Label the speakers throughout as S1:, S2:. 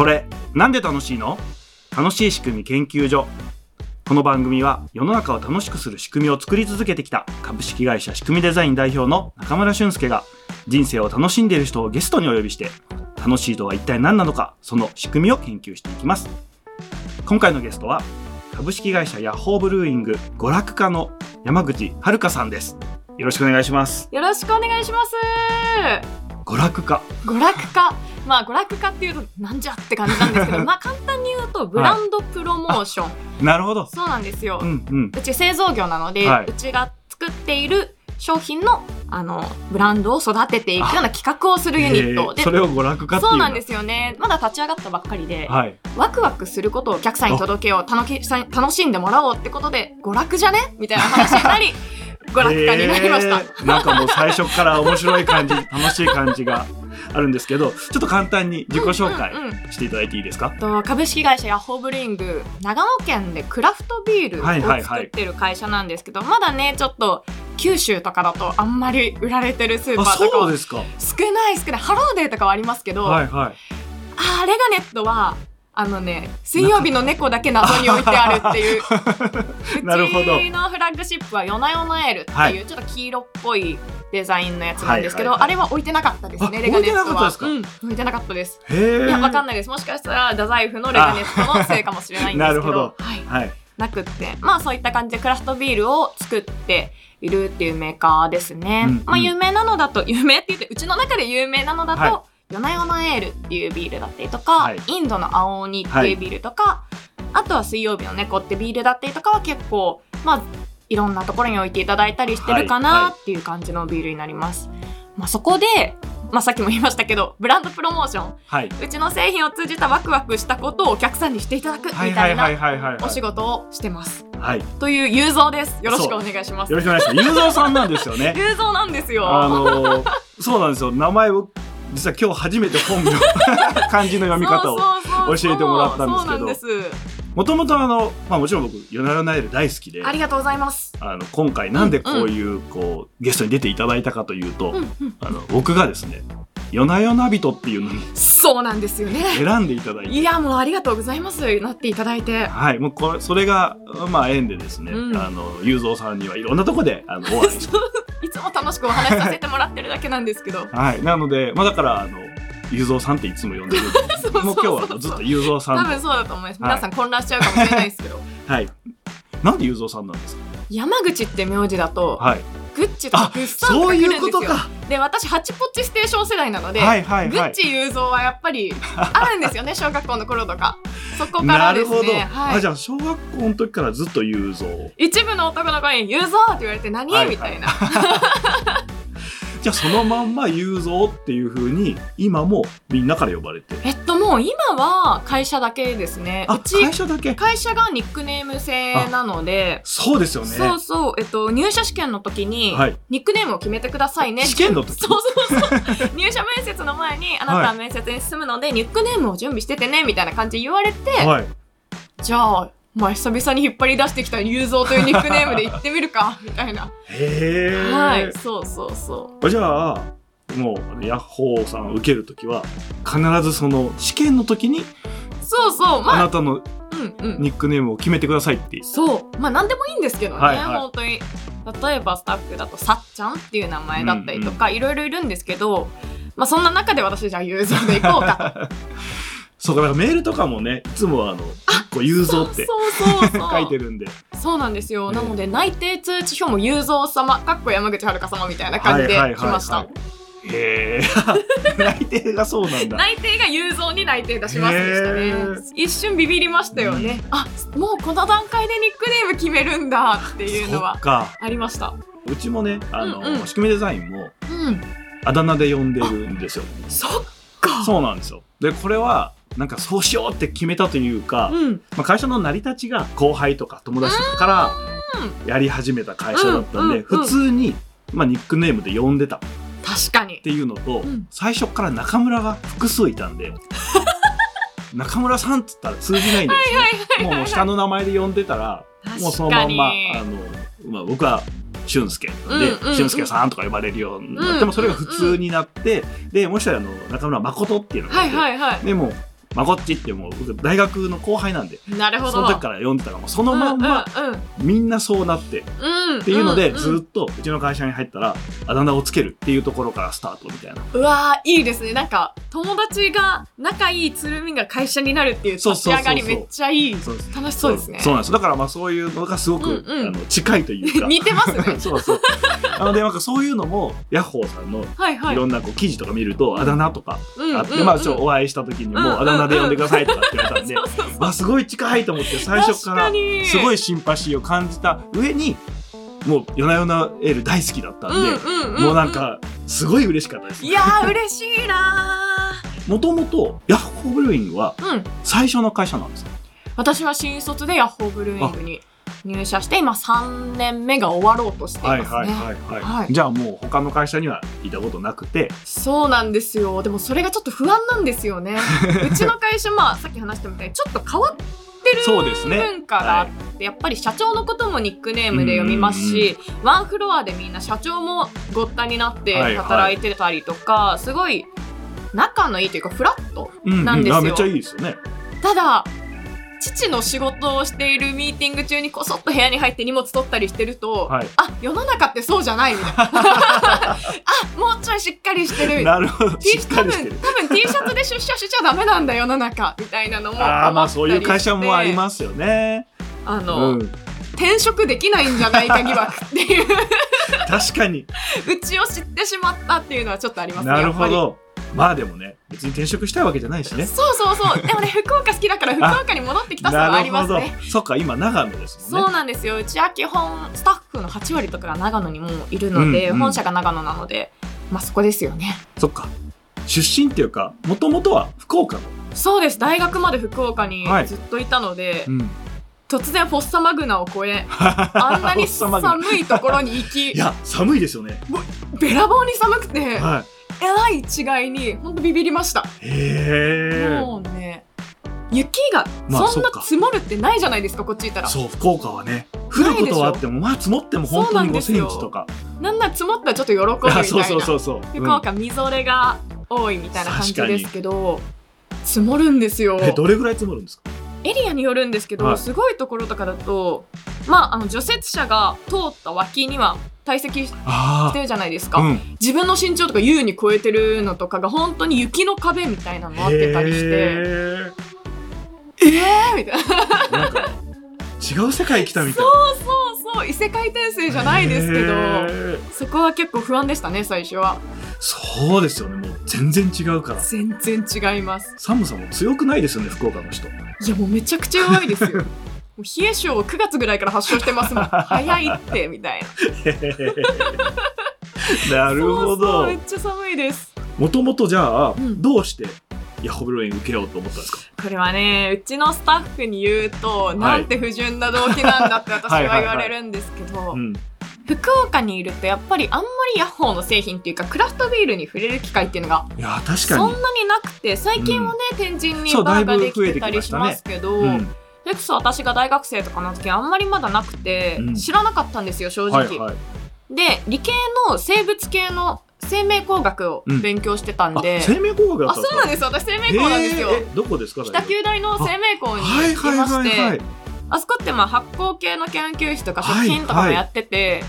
S1: それなんで楽しいの？楽しい仕組み研究所。この番組は世の中を楽しくする仕組みを作り続けてきた株式会社仕組みデザイン代表の中村俊介が人生を楽しんでいる人をゲストにお呼びして楽しいとは一体何なのかその仕組みを研究していきます。今回のゲストは株式会社ヤッホーブルーイング娯楽家の山口遥さんです。よろしくお願いします。
S2: よろしくお願いします。
S1: 娯楽家。
S2: 娯楽家。まあ、娯楽家っていうと、なんじゃって感じなんですけど、まあ、簡単に言うと、ブランドプロモーション。
S1: なるほど
S2: そうなんですよ。
S1: うんうん
S2: うち製造業なので、
S1: はいう
S2: ちが作っている商品の、あの、ブランドを育てていくような企画をするユニットで
S1: そ。れを娯楽家っていう
S2: そうなんですすよね。まだ立ち上がったばっかりで、
S1: はい
S2: ワクワクすることをお客さんに届けよう、楽し楽しんでもらおうってことで、娯楽じゃね？みたいな話になり、娯楽家になりました。
S1: へー。なんかもう最初から面白い感じ楽しい感じがあるんですけどちょっと簡単に自己紹介
S2: うんうんうん。
S1: していただいていいですか、
S2: と株式会社ヤッホーブルーイング長野県でクラフトビール
S1: はいはいはい。
S2: を作ってる会社なんですけど、まだねちょっと九州とかだとあんまり売られてるスーパ
S1: あ
S2: ーとかも
S1: そうですか。
S2: 少ない少ない。ハローデーとかはありますけど、
S1: はいはい。
S2: あレガネットはあのね水曜日の猫だけ謎に置いてあるっていう。
S1: なるほど。
S2: うちのフラッグシップはヨナヨナエルっていう、
S1: はい。
S2: ちょっと黄色っぽいデザインのやつなんですけど、
S1: はいはいはい。
S2: あれは置いてなかったです
S1: あ
S2: ねレガネットは。
S1: 置いてなかったですか？
S2: うん、置いてなかったです。いや、わかんないです。もしかしたら、太宰府のレガネットのせいかもしれないんですけど。
S1: なるほど。
S2: はい。
S1: はい。
S2: なくって。まあ、そういった感じでクラフトビールを作っているっていうメーカーですね。
S1: うんうん。
S2: まあ、有名なのだと、有名って言って、うちの中で有名なのだと、
S1: は
S2: ヨナヨナエールっていうビールだったりとか、
S1: はい
S2: インドの青鬼っていうビールとか、あとは水曜日の猫ってビールだったりとかは結構、まあ、いろんなところに置いていただいたりしてるか
S1: はいは
S2: ないっていう感じのビールになります。まあ、そこで、まあ、さっきも言いましたけど、ブランドプロモーション。
S1: はいう
S2: ちの製品を通じたワクワクしたことをお客さんにしていただくみた
S1: はいいはいは
S2: ない
S1: はいはい
S2: お仕事をしてます。
S1: はいよ
S2: という雄三です。よろしくお願いします。
S1: ろしくお願いしますゆうぞうさんなんですよね
S2: 雄三なんですよ。
S1: あのーそうなんですよ名前を実は今日初めて本名 漢字の読み方を教えてもらったんですけど。もともとあの、まあ、もちろん僕「夜な夜なエル」大好きで
S2: ありがとうございます。
S1: あの今回なんでこういうこうゲストに出ていただいたかというと。あの僕がですね「夜な夜な人」っていうのに
S2: そうなんですよね。
S1: 選んでいただいて
S2: いやもうありがとうございます。なっていただいて。
S1: はい、もうこれそれがまあ縁でですね、
S2: うん
S1: あの雄三さんにはいろんなとこであの お会いして、
S2: いつも楽しくお話しさせてもらってるだけなんですけど。
S1: はい、なのでまあだからあの雄三さんっていつも呼んでるもう今日はずっと雄三さんの
S2: 多分そうだと思います。皆さん混乱しちゃうかもしれないですけど。
S1: はいなんで雄三さんなんですか？
S2: 山口って名字だと、
S1: はい
S2: グッチとか
S1: あ
S2: グッサンと
S1: そうい
S2: か来るんですよ。
S1: うことか。
S2: で私ハチポッチステーション世代なので、
S1: はいはいはい。
S2: グッチ雄三はやっぱり あるんですよね小学校の頃とか。そこからです
S1: なるほど、
S2: ね、はい、
S1: あじゃあ小学校の時からずっと雄三。
S2: 一部の男の子に「雄三!」って言われて何、
S1: はい
S2: みたいな。
S1: じゃあそのまんま雄三っていう風に今もみんなから呼ばれて
S2: えっともう今は会社だけですね。
S1: あ
S2: うち
S1: 会社だけ？
S2: 会社がニックネーム制なので。
S1: そうですよね。
S2: そうそう、えっと、入社試験の時に、
S1: はい。
S2: ニックネームを決めてくださいね。
S1: 試験の時？
S2: そうそうそう。入社面接の前に、あなたは面接に進むので、ニックネームを準備しててね、みたいな感じで言われて、
S1: はい。
S2: じゃあ、まあ、久々に引っ張り出してきた雄三というニックネームで言ってみるか、みたいな。
S1: へえ、
S2: はい、そうそうそ
S1: じゃあもうヤッホーさんを受けるときは必ずその試験の時に
S2: う。そうそう、
S1: あ
S2: まあ、
S1: なたの
S2: うんうん。
S1: ニックネームを決めてくださいって
S2: そう。まあ、なんでもいいんですけどね、
S1: はいはい
S2: 本当に。例えば、スタッフだと、さっちゃんっていう名前だったりとか、いろいろいるんですけど、まあ、そんな中で私、じゃあ、雄三でいこうかと。
S1: そうかだからメールとかもねいつもあの結構雄三って
S2: そうそうそうそう。
S1: 書いてるんで
S2: そうなんですよ。
S1: ね
S2: なので、内定通知表も雄三様、かっこ山口遥様みたいな感じで
S1: はいはいはいはい
S2: 来ました。
S1: へえ 内定がそうなんだ
S2: 内定が雄三に内定出しますでした
S1: へ
S2: ね
S1: ー。
S2: 一瞬ビビりましたよね。あ、もうこの段階でニックネーム決めるんだっていうのはありました。
S1: うちもねあの、
S2: うんうん
S1: 仕組みデザインも
S2: うん。
S1: あだ名で呼んでるんですよ
S2: そっか。
S1: そうなんですよでこれはなんかそうしようって決めたというか、
S2: うん。
S1: まあ、会社の成り立ちが後輩とか友達とかからやり始めた会社だったんで、
S2: うんうんうん
S1: 普通に、まあ、ニックネームで呼んでたっ
S2: 確かに。
S1: ていうのと、
S2: うん。
S1: 最初から中村が複数いたんで 中村さんっつったら通じないんですね。もう下の名前で呼んでたらもうそのまんまあの、まあ、僕は俊介で、
S2: うんうんうん。
S1: 俊介さんとか呼ばれるようになって、
S2: うん。
S1: もそれが普通になって、でもう一人あの中村誠っていうのが
S2: はいはい。
S1: でもまこっちってもう僕大学の後輩なんで
S2: なるほど。
S1: その時から読んでたからもうそのまんまみんなそうなって
S2: うんうん
S1: っていうのでずっとうちの会社に入ったらあだ名をつけるっていうところからスタートみたいな。
S2: うわーいいですね。なんか友達が仲いいつるみが会社になるっていう
S1: そう
S2: 立ち上がりめっちゃいい楽しそうですね。
S1: そうなんです。だからまあそういうのがすごく、
S2: うんうん。
S1: あの近いというか。
S2: 似てますね。
S1: そうそうなのでなんかそういうのもヤッホーさんの
S2: はい
S1: ろんなこう記事とか見ると、あだ名とか
S2: うん
S1: あって、
S2: うん
S1: まあちょお会いした時にも、あだ名で呼んでくださいとかって言われたんで、あすごい近いと思って最初か
S2: らに。
S1: すごいシンパシーを感じた上にもう「夜な夜なエール」大好きだったんで、
S2: うんうんうん
S1: もうなんかすごい嬉しかったです。
S2: いやー嬉しいな
S1: もともとヤッホーブルーイングは最初の会社なんですか？
S2: 私は新卒でヤッホーブルーイングに入社して今3年目が終わろうとしていますね、
S1: はいはいはいはい、
S2: はい。
S1: じゃあもう他の会社にはいたことなくて。
S2: そうなんですよ。でもそれがちょっと不安なんですよね。うちの会社まあさっき話したみたいにちょっと変わってる
S1: そうですね。
S2: 文化があって、やっぱり社長のこともニックネームで読みますし、ワンフロアでみんな社長もごったになって
S1: はいはい。
S2: 働いてたりとか、すごい仲のいいというかフラット
S1: うん
S2: なんですよ。
S1: あめっちゃいいですよね。
S2: ただ父の仕事をしているミーティング中にこそっと部屋に入って荷物取ったりしてると、
S1: はい。
S2: あ世の中ってそうじゃないみたいな。あもうちょいしっかりしてる。な
S1: なるほど。
S2: 多分多分 T シャツで出社しちゃダメなんだ世の中みたいなのも。
S1: ああまあそういう会社もあり
S2: す
S1: ますよね。
S2: あの、
S1: うん。
S2: 転職できないんじゃないか疑惑っていう。
S1: 確かに。
S2: うちを知ってしまったっていうのはちょっとありますね
S1: なるほどまあでもね別に転職したいわけじゃないしね。
S2: そうそうそう。でもね福岡好きだから福岡に戻ってきたさはありますね。
S1: そっか今長野ですもんね。
S2: そうなんですよ。うちは基本スタッフの8割とかが長野にもういるので、
S1: うんうん。
S2: 本社が長野なのでまあそこですよね。
S1: そっか。出身っていうかもともとは福岡の、
S2: そうです。大学まで福岡に
S1: はい。
S2: ずっといたので、
S1: うん、
S2: 突然フォッサマグナを越え あんなに寒いところに行き
S1: いや寒いですよね。
S2: べらぼうに寒くて
S1: は
S2: えらい違いに本当ビビりました、
S1: いへえ
S2: もうね雪がそんな積もるってないじゃないですかこっちいたら。
S1: そう福岡はね。降ることはあってもまあ積もっても本当に5センチとか。
S2: なんなら積もったらちょっと喜ぶみたいな。
S1: そうそうそうそう、
S2: 福岡みぞれが多いみたいな感じですけど積もるんですよ。
S1: うんえどれぐらい積もるんですか？
S2: エリアによるんですけど、
S1: はい。
S2: すごいところとかだとまああの除雪車が通った脇には堆積し
S1: あ
S2: てるじゃないですか、
S1: あうん。
S2: 自分の身長とか優に超えてるのとかが本当に雪の壁みたいなのあってたりして。
S1: へ
S2: えーみたいな。
S1: ーなんか 違う世界来たみたい。
S2: そうそうそう異世界転生じゃないですけどそこは結構不安でしたね最初は。
S1: そうですよねもう全然違うから。
S2: 全然違います。
S1: 寒さも強くないですよね福岡の人。
S2: いやもうめちゃくちゃ弱いですよ。もう冷え性を9月ぐらいから発症してますもん。早いってみたいな。
S1: なるほど。
S2: めっちゃ寒いです。
S1: もともとじゃあ、
S2: うん。
S1: どうして？ヤホブルーイン受けようと思ったんですか？
S2: これはねうちのスタッフに言うと、なんて不純な動機なんだって私は言われるんですけど
S1: うん。
S2: 福岡にいるとやっぱりあんまりヤッホーの製品っていうかクラフトビールに触れる機会っていうのが
S1: いや確
S2: そんなになくて最近はね、天神にバーができてたりしますけど、
S1: うん。
S2: それこそ私が大学生とかの時あんまりまだなくて、
S1: うん。
S2: 知らなかったんですよ正直、
S1: はいはい。
S2: で理系の生物系の生命工学を勉強してたんで、
S1: あ生命工学だ
S2: あそうなんです私生命工なんですよ、
S1: どこですか
S2: 北九大の生命工に
S1: はいはい
S2: 行きまして、
S1: はいはい
S2: あそこってまあ発酵系の研究室とか食
S1: はい
S2: 品とかもやってて、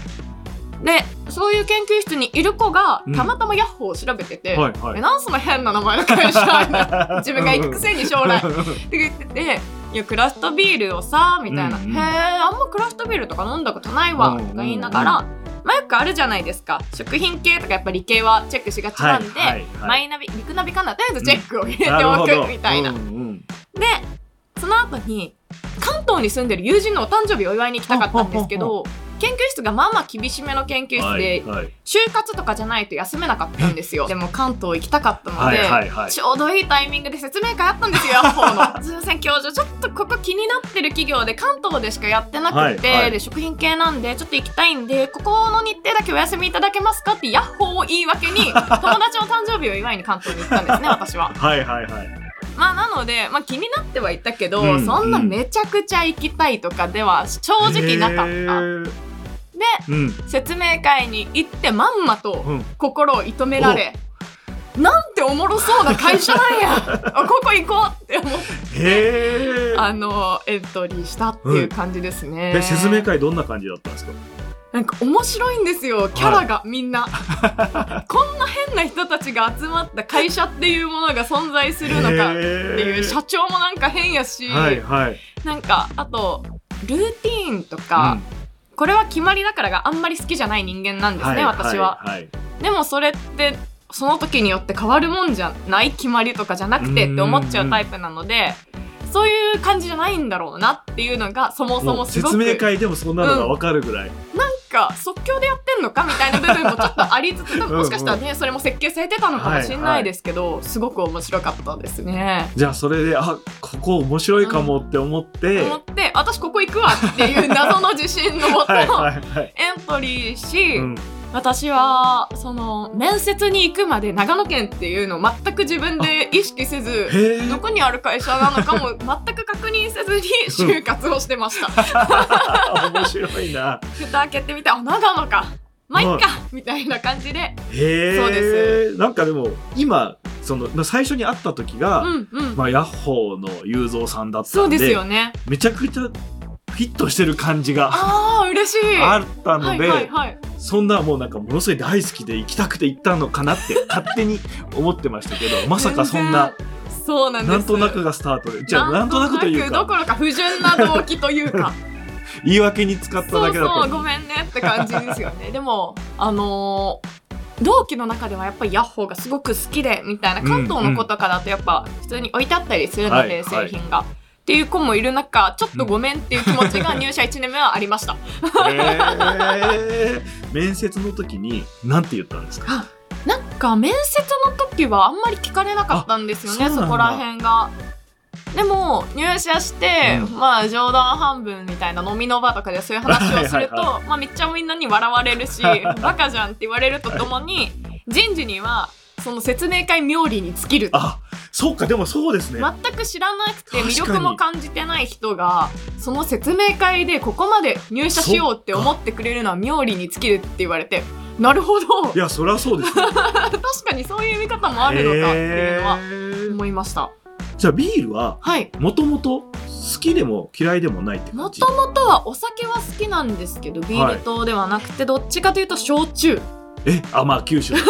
S2: でそういう研究室にいる子が
S1: うん。
S2: たまたまヤッホーを調べてて、
S1: はいはい。
S2: えなんその変な名前の会社 自分が行くくせに将来。って言ってて「いやクラフトビールをさ」みたいな「
S1: うんうん
S2: へえあんまクラフトビールとか飲んだことないわ」とか言いながら、まあ、よくあるじゃないですか。食品系とかやっぱ理系はチェックしがちなんで、
S1: はいはいはい。
S2: マイナビリクナビかな？とりあえずチェックを入れておくみたいな。
S1: うんうん。
S2: でその後に関東に住んでる友人のお誕生日をお祝いに行きたかったんですけど 研究室がまあまあ厳しめの研究室
S1: は
S2: で
S1: いはい。
S2: 就活とかじゃないと休めなかったんですよ。でも関東行きたかったので、
S1: はいはいはい。
S2: ちょうどいいタイミングで説明会あったんですよヤッホーのすいません教授ちょっとここ気になってる企業で関東でしかやってなくて、
S1: はいはい。
S2: で食品系なんでちょっと行きたいんでここの日程だけお休みいただけますかってヤッホーを言い訳に 友達の誕生日を祝いに関東に行ったんですね私は。
S1: はいはいはい。
S2: まあなので、まあ、気になってはいたけど、
S1: うん
S2: そんなめちゃくちゃ行きたいとかでは正直なかった。で
S1: うん。
S2: 説明会に行ってまんまと
S1: うん。
S2: 心を射止められなんておもろそうな会社なんや。あここ行こうって思ってあのエントリーしたっていう感じですね、
S1: で説明会どんな感じだったんですか？
S2: なんか面白いんですよキャラがみんな、こんな変な人たちが集まった会社っていうものが存在するのかっていう社長もなんか変やし、
S1: はいはい。
S2: なんかあとルーティーンとか、これは決まりだからがあんまり好きじゃない人間なんですね、私は、
S1: はいはい。
S2: でもそれってその時によって変わるもんじゃない決まりとかじゃなくてって思っちゃうタイプなのでそういう感じじゃないんだろうなっていうのがそもそ
S1: も
S2: すごく
S1: 説明会でもそんなのが分かるぐらい、
S2: なんか即興でやってんのかみたいな部分もちょっとありつつ多分もしかしたらねそれも設計されてたのかもしれないですけど、すごく面白かったですね。
S1: じゃあそれであここ面白いかもって思って、
S2: 思って私ここ行くわっていう謎の自信のもとエントリーし、
S1: うん、
S2: 私はその面接に行くまで長野県っていうのを全く自分で意識せずどこにある会社なのかも 全く確認せずに就活をしてました。
S1: 面白いな。
S2: 蓋開けてみてあ長野か。まあいっかみたいな感じで。
S1: へえ。
S2: そうで
S1: なんかでも今その最初に会った時が、
S2: うんうん。
S1: まあ、ヤッホーの雄三さんだったんで
S2: そうですよね。
S1: めちゃくちゃフィットしてる感じが
S2: ああ嬉しい。
S1: あったので、
S2: はいはいはい。
S1: そんなもうなんかものすごい大好きで行きたくて行ったのかなって 勝手に思ってましたけどまさかそんな
S2: そうなん
S1: なんとなくがスタートでじゃあなんとなくというか。
S2: どころか不純な動機というか。
S1: 言い訳に使っただけだった
S2: そうごめんねって感じですよね。でもあのー同期の中ではやっぱりヤッホーがすごく好きでみたいな関東の子とかだとやっぱ普通に置いてあったりするので、
S1: はい。
S2: 製品が。っていう子もいる中ちょっとごめんっていう気持ちが入社1年目はありました。
S1: へー。面接の時に何て言ったんですか？
S2: なんか面接の時はあんまり聞かれなかったんですよね
S1: あそ
S2: こら辺が。でも入社して、
S1: うん。
S2: まあ冗談半分みたいな飲みの場とかでそういう話をすると
S1: はいはい
S2: まあ、めっちゃみんなに笑われるし バカじゃんって言われるとともに人事にはその説明会冥利に尽きる
S1: あそうかでもそうですね、
S2: 全く知らなくて魅力も感じてない人がその説明会でここまで入社しようって思ってくれるのは冥利に尽きるって言われてなるほど
S1: いやそりゃそうですね
S2: 確かにそういう見方もあるのかっていうのは思いました。
S1: じゃあビールは
S2: はい。
S1: もともと好きでも嫌いでもないって
S2: も
S1: 感じ？
S2: ともとはお酒は好きなんですけど、ビール糖ではなくて、どっちかというと焼酎。
S1: えあまあ九州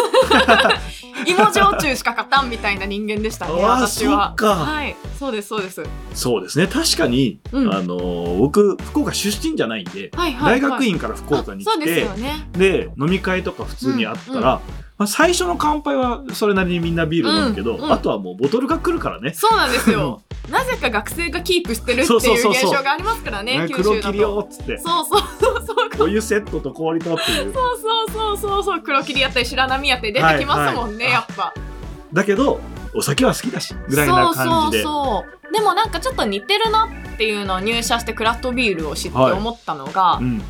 S2: 芋焼酎しか勝たんみたいな人間でしたね、私は。
S1: そっか
S2: はい。そうです、そうです。
S1: そうですね確かに、
S2: うん
S1: あのー僕福岡出身じゃないんで、
S2: はいはい、はい。
S1: 大学院から福岡に
S2: あそうです
S1: 来て
S2: よね。
S1: で飲み会とか普通にあったら、まあ、最初の乾杯はそれなりにみんなビール飲むけど、
S2: うんうん
S1: あとはもうボトルが来るからね。
S2: そうなんですよ。なぜか学生がキープしてるって
S1: そうそう
S2: いう
S1: そうそう
S2: 現象がありますからね、
S1: ね
S2: 九州だ
S1: 黒霧よ
S2: と。
S1: っつって
S2: そうそうそうそう。
S1: お湯セットと氷とっていう
S2: そうそうそうそうそう黒霧やったり白波やったり出てきますもんね、
S1: はいはい
S2: やっぱ。
S1: だけどお酒は好きだしぐらいな感じで
S2: そうそうそうでもなんかちょっと似てるなっていうのを入社してクラフトビールを知って
S1: はい
S2: 思ったのが、
S1: うん、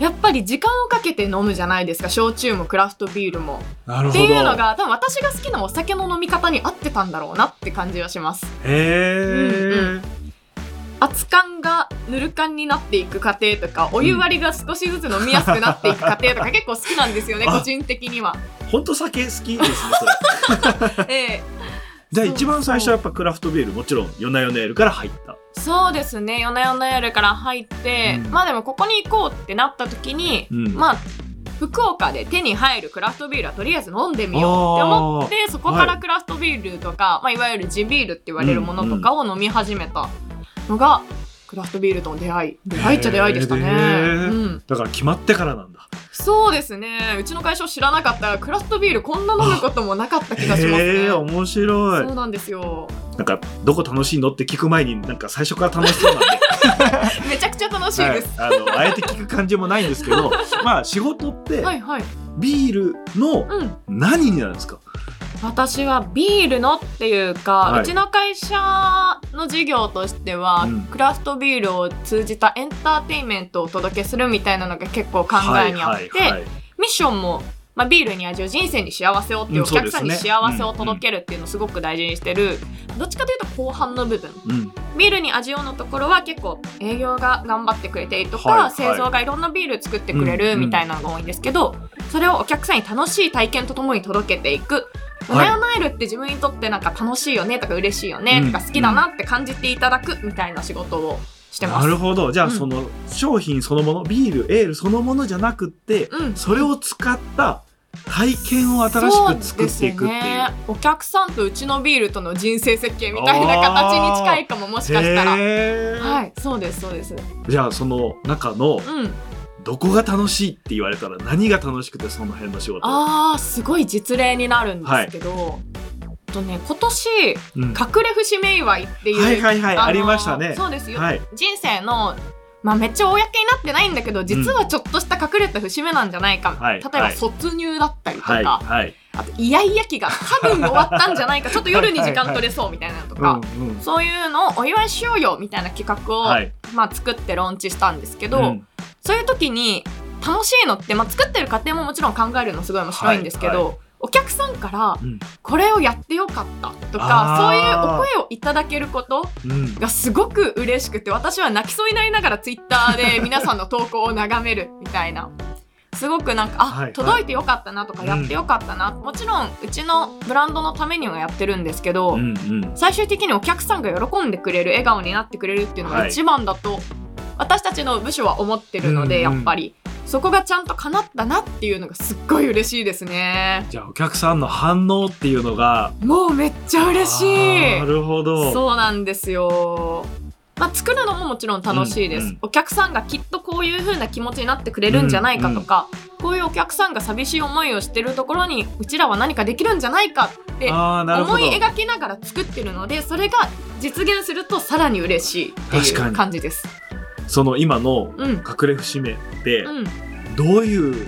S2: やっぱり時間をかけて飲むじゃないですか焼酎もクラフトビールも。っていうのが多分私が好きなお酒の飲み方に合ってたんだろうなって感じはします。
S1: へえ、
S2: 熱燗がぬる燗になっていく過程とかお湯割りが少しずつ飲みやすくなっていく過程とか結構好きなんですよね
S1: あ
S2: 個人的には。
S1: ほんと酒好きですねそれ
S2: ええ
S1: じゃあ一番最初はやっぱクラフトビールもちろん夜な夜な夜から入った。
S2: そうですね。夜な夜な夜から入って、
S1: うん。
S2: まあでもここに行こうってなった時に、
S1: うん。
S2: まあ福岡で手に入るクラフトビールはとりあえず飲んでみようって思ってそこからクラフトビールとか、い。まあ、いわゆる地ビールって言われるものとかを飲み始めたのが、クラフトビールとの出会い。出会いっちゃ出会いでしたね、うん、
S1: だから決まってからなんだ
S2: そうですね。うちの会社を知らなかったらクラフトビールこんな飲むこともなかった気がしますね。
S1: へえ面白い。
S2: そうなんですよ。
S1: なんかどこ楽しいのって聞く前になんか最初から楽しそうなんで。
S2: めちゃくちゃ楽しいです、
S1: はい、あのあえて聞く感じもないんですけどまあ仕事って
S2: はい、はい。
S1: ビールの
S2: うん。
S1: 何になるんですか、
S2: 私はビールのっていうか、
S1: はい。う
S2: ちの会社の事業としては、
S1: うん。
S2: クラフトビールを通じたエンターテインメントをお届けするみたいなのが結構考えにあって、ミッションも、まあ、ビールに味を人生に幸せをっていう
S1: うん
S2: お客さんに幸せを届けるっていうのをすごく大事にしてる、どっちかというと後半の部分。
S1: うん。
S2: ビールに味をのところは結構営業が頑張ってくれているとか、
S1: はいはい。
S2: 製造がいろんなビール作ってくれるみたいなのが多いんですけど、それをお客さんに楽しい体験とともに届けていく。夜な夜なエールって自分にとってなんか楽しいよねとか嬉しいよねとか好きだなって感じていただくみたいな仕事をしてます。
S1: なるほど。じゃあ
S2: うん。
S1: その商品そのものビールエールそのものじゃなくって
S2: うん。
S1: それを使った体験を新しく作っていくっていう。
S2: ね、お客さんとうちのビールとの人生設計みたいな形に近いかももしかしたら。はい、そうですそうです。
S1: じゃあその中の
S2: うん。
S1: どこが楽しいって言われたら何が楽しくてその辺の仕事
S2: ああ、すごい実例になるんですけど、えっとね今年
S1: うん。
S2: 隠れ節目祝いっていう、
S1: はいはいはいありましたね。
S2: そうですよ。
S1: はい。
S2: 人生のまあめっちゃ公になってないんだけど実はちょっとした隠れた節目なんじゃないか、
S1: はい
S2: 例えば卒入だったりとか、
S1: はいはい。
S2: あとイヤイヤ期が多分終わったんじゃないか。ちょっと夜に時間取れそうみたいなのとか、
S1: うんうん。
S2: そういうのをお祝いしようよみたいな企画を、
S1: はい。
S2: まあ、作ってローンチしたんですけど、
S1: うん。
S2: そういう時に楽しいのって、まあ、作ってる過程ももちろん考えるのすごい面白いんですけど、
S1: はい
S2: お客さんから
S1: うん。
S2: これをやってよかったとか
S1: あー。
S2: そういうお声をいただけること
S1: うん。
S2: がすごく嬉しくて私は泣きそうになりながらツイッターで皆さんの投稿を眺めるみたいな。すごくなんかあ、
S1: はいはい。
S2: 届いてよかったなとか
S1: うん。
S2: やってよかったな、もちろんうちのブランドのためにはやってるんですけど、
S1: うんうん。
S2: 最終的にお客さんが喜んでくれる笑顔になってくれるっていうのが一番だと、私たちの部署は思ってるので、
S1: うんうん。
S2: やっぱりそこがちゃんと叶ったなっていうのがすっごい嬉しいですね。
S1: じゃあお客さんの反応っていうのが。
S2: もうめっちゃ嬉しい。
S1: なるほど。
S2: そうなんですよ。まあ、作るのももちろん楽しいです、
S1: うんうん
S2: お客さんがきっとこういう風な気持ちになってくれるんじゃないかとか、こういうお客さんが寂しい思いをしてるところにうちらは何かできるんじゃないかって思い描きながら作ってるのでそれが実現するとさらに嬉しいっていう感じです。
S1: その今の
S2: うん、
S1: 隠れ節目って
S2: うん、
S1: どういう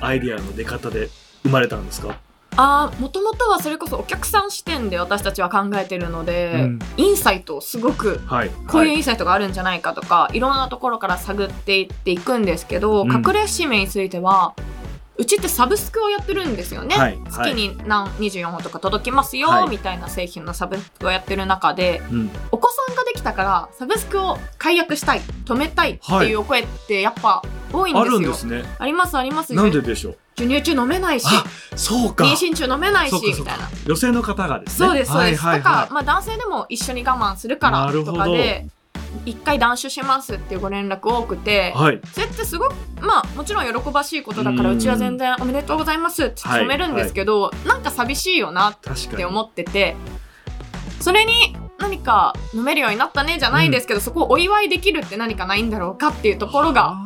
S1: アイディアの出方で生まれたんですか、
S2: あもともとはそれこそお客さん視点で私たちは考えてるので、
S1: うん。
S2: インサイトをすごく
S1: はい。
S2: こういう
S1: は
S2: インサイトがあるんじゃないかとか、い、ろんなところから探っていっていくんですけど、
S1: うん。
S2: 隠れ節目についてはうちってサブスクをやってるんですよね、
S1: はい
S2: 月に何24本とか届きますよ、
S1: はい。
S2: みたいな製品のサブスクをやってる中で
S1: うん。
S2: お子さんができたからサブスクを解約したい止めたいっていうお声ってやっぱ多いん
S1: あ
S2: ですよ。
S1: るんですね。
S2: ありますあります
S1: なんででしょう？
S2: 授乳中飲めないし
S1: あそうか。
S2: 妊娠中飲めないしみたいな。
S1: 女性の方がですね。
S2: そうですそうです、
S1: はいはいは
S2: だから、まあ、男性でも一緒に我慢するからとかで一回断酒しますっていうご連絡多くて、
S1: いはい。
S2: それってすごくまあもちろん喜ばしいことだから
S1: うん。
S2: うちは全然おめでとうございますって
S1: はい
S2: 止めるんですけど、なんか寂しいよなって思っててそれに何か飲めるようになったねじゃないですけど、そこをお祝いできるって何かないんだろうかっていうところが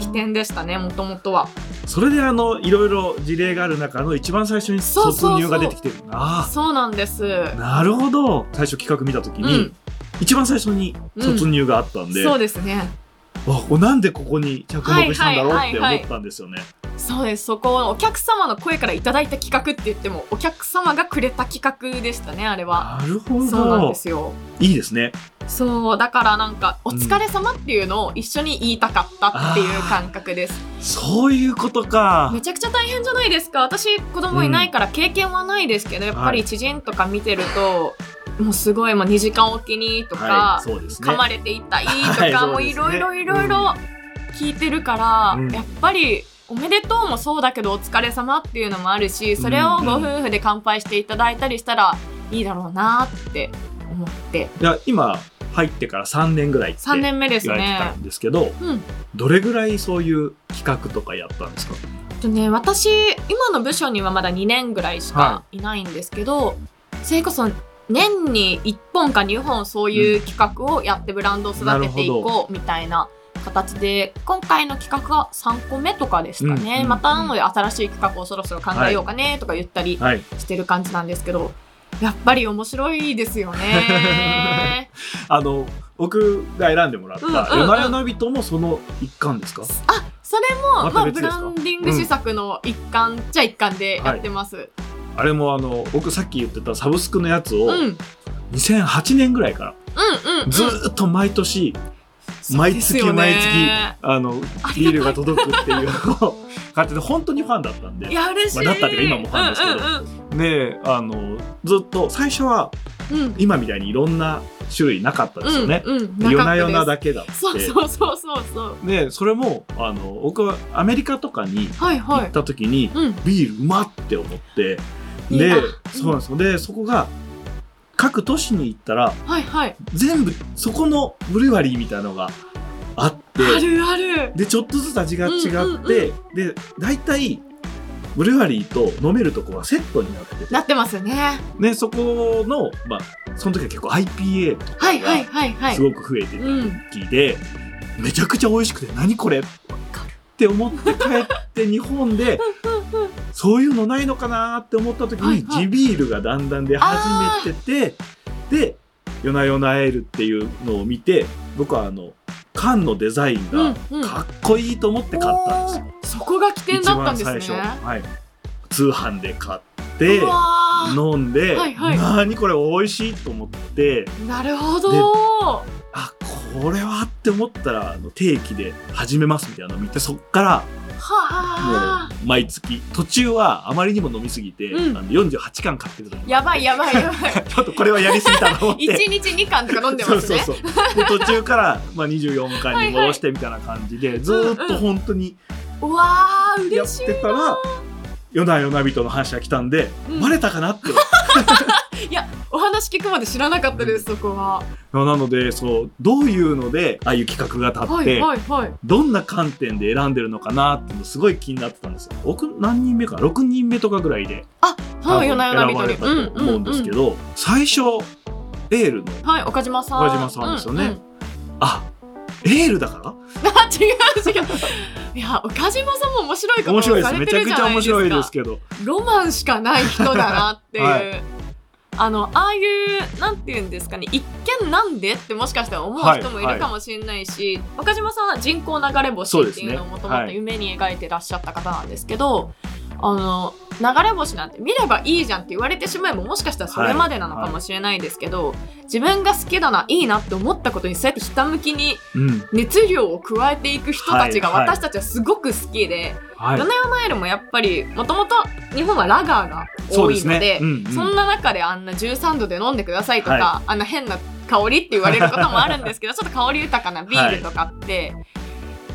S2: 起点でしたねもともとは。
S1: それであのいろいろ事例がある中の一番最初に卒が出てきてる。な
S2: そうなんです。
S1: なるほど。最初企画見た時に、
S2: うん、
S1: 一番最初に卒入があったんで、
S2: そうですね。
S1: わこれなんでここに着目したんだろうって
S2: はいはいはいはい
S1: 思ったんですよね。
S2: そうですそこをお客様の声からいただいた企画って言ってもお客様がくれた企画でしたねあれは。
S1: なるほ
S2: そうなん
S1: ど
S2: ですよ。
S1: いいですね。
S2: そうだからなんか「お疲れ様っていうのを一緒に言いたかったっていう感覚です。
S1: そういうことか
S2: め。ちゃくちゃ大変じゃないですか私子供いないから経験はないですけど、やっぱり知人とか見てると、もうすごいもう2時間おきにとか、
S1: はい、ね。
S2: 噛まれていたいと
S1: はい
S2: か、もういろいろいろいろ聞いてるから、
S1: うん
S2: やっぱりおめでとうもそうだけどお疲れ様っていうのもあるしそれをご夫婦で乾杯していただいたりしたらいいだろうなって思って
S1: いや今入ってから3年ぐらいって
S2: 3年目です
S1: 言われてた
S2: ね。
S1: んですけど、
S2: うん
S1: どれぐらいそういう企画とかやったんですか？
S2: とね私今の部署にはまだ2年ぐらいしか
S1: はい
S2: ないんですけど、それこそ年に1本か2本そういう企画をやってブランドを育てていこうみたいな形で今回の企画が3個目とかですかね、
S1: うんうん
S2: またなので新しい企画をそろそろ考えようかねとか言ったり
S1: はい。
S2: してる感じなんですけど、やっぱり面白いですよね。
S1: あの僕が選んでもらった
S2: うんうんうん
S1: 夜な夜な人もその一環ですか？
S2: あそれも、
S1: ま
S2: まあ、ブランディング施策の一環、じゃ一環でやってます。
S1: あれもあの僕さっき言ってたサブスクのやつを
S2: うん、うん、
S1: 2008年ぐらいから。ずーっと毎年毎月毎月あの
S2: あ
S1: ビール
S2: りが
S1: 届くっていうのを 買ってて本当にファンだったんで。
S2: いや嬉しい、
S1: まあだったっていうか今もファンですけど。
S2: うん
S1: であのずっと最初は今みたいにいろんな種類なかったですよね。夜な夜な
S2: だ
S1: だけだって。
S2: そうそうそうそうそう。
S1: でそれもあの僕はアメリカとかに行った時に、
S2: うん。
S1: ビールうまって思ってでそうなんですよ。でそこが各都市に行ったら
S2: はいはい。
S1: 全部そこのブルワリーみたいなのがあって
S2: あるある。
S1: でちょっとずつ味が違って、
S2: うんうん
S1: で大体ブルワリーと飲めるとこはセットになってて。
S2: なってますね。
S1: でそこのまあその時は結構 IPA とか
S2: はいはい
S1: が
S2: はいはい。
S1: すごく増えてた
S2: うん。
S1: 時で、めちゃくちゃ美味しくて何これって思って帰って日本でそういうのないのかなって思った時に地ビールがだんだん出始めててで「夜な夜なエール」っていうのを見て僕はあの缶のデザインが
S2: うんうん。
S1: かっこいいと思って買ったんですよ。
S2: おーそこが起点だったんですね。
S1: 一番最初、はい、通販で買って飲んで、
S2: はいはい。
S1: 何これ美味しいと思って。
S2: なるほど
S1: あこれはって思ったらあの定期で始めますみたいなのを見てそっから
S2: は
S1: も
S2: あ
S1: う毎月。途中はあまりにも飲みすぎて、
S2: うん。
S1: あの48巻買ってる時
S2: やばいやばいやばい。
S1: ちょっとこれはやりすぎたと 思って。
S2: 一日二巻とか飲んでますね。
S1: そうそうそう。で途中から、まあ、24巻に戻してみたいな感じで、ずーっと本当に
S2: うわー
S1: やっ
S2: 嬉しい
S1: てたら「夜な夜な人」の話が来たんで、
S2: うん。
S1: バレたかなって
S2: お話聞くまで知らなかったですそこは。
S1: なのでそうどういうのでああいう企画が立って、
S2: はいはいはい。
S1: どんな観点で選んでるのかなってすごい気になってたんですよ。僕何人目か6人目とかぐらいで多分
S2: はい夜な夜な
S1: 選ばれた
S2: 人
S1: と思うんですけど、最初エールの
S2: はい岡島さん。
S1: 岡島さんですよね。
S2: うんうん。
S1: あエールだから？
S2: あ違う違う。いや岡島さんも面白いこと
S1: 面白いです。めちゃくちゃ面白い
S2: で
S1: すけど。
S2: ロマンしかない人だなっていう、
S1: はい
S2: あのああいうなんていうんですかね一見なんでってもしかしたら思う人もいるかもしれないし、岡島さんは人工流れ星っていうのをもともと夢に描いてらっしゃった方なんですけど、あの流れ星なんて見ればいいじゃんって言われてしまえばもしかしたらそれまでなのかもしれないですけど、自分が好きだないいなって思ったことにそうやってひたむきに
S1: うん。
S2: 熱量を加えていく人たちが
S1: はいはい
S2: 私たちはすごく好きで、
S1: はい。
S2: ヨナヨナエールもやっぱりもともと日本はラガーが多いので
S1: ね。うんうん。
S2: そんな中であんな13度で飲んでくださいとか、
S1: は
S2: あんな変な香りって言われることもあるんですけどちょっと香り豊かなビールとかって、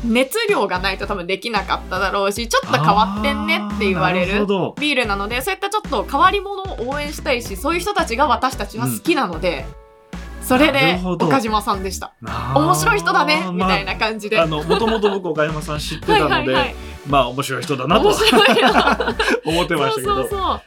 S2: 熱量がないと多分できなかっただろうしちょっと変わってんねって言われ
S1: る
S2: ビールなのでそういったちょっと変わり者を応援したいしそういう人たちが私たちは好きなので、それ
S1: な
S2: で岡島さんでした。面白い人だねみたい
S1: な
S2: な感じで。
S1: あのもともと僕岡山さん知ってたので
S2: はいはいはい
S1: まあ面白い人だなと。思ってましたけど
S2: そうそうそ